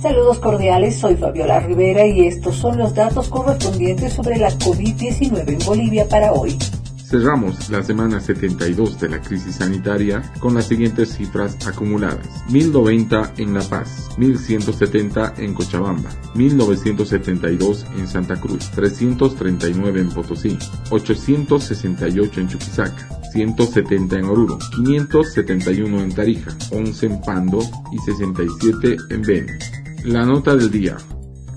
Saludos cordiales, soy Fabiola Rivera y estos son los datos correspondientes sobre la COVID-19 en Bolivia para hoy. Cerramos la semana 72 de la crisis sanitaria con las siguientes cifras acumuladas. 1090 en La Paz, 1170 en Cochabamba, 1972 en Santa Cruz, 339 en Potosí, 868 en Chuquisaca, 170 en Oruro, 571 en Tarija, 11 en Pando y 67 en Beni. La nota del día.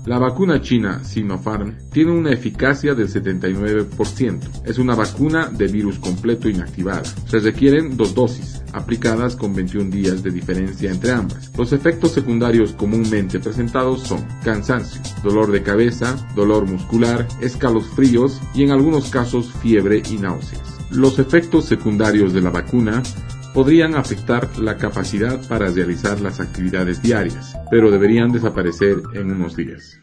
La vacuna china Sinopharm tiene una eficacia del 79%. Es una vacuna de virus completo inactivada. Se requieren dos dosis, aplicadas con 21 días de diferencia entre ambas. Los efectos secundarios comúnmente presentados son cansancio, dolor de cabeza, dolor muscular, escalofríos y en algunos casos fiebre y náuseas. Los efectos secundarios de la vacuna podrían afectar la capacidad para realizar las actividades diarias, pero deberían desaparecer en unos días.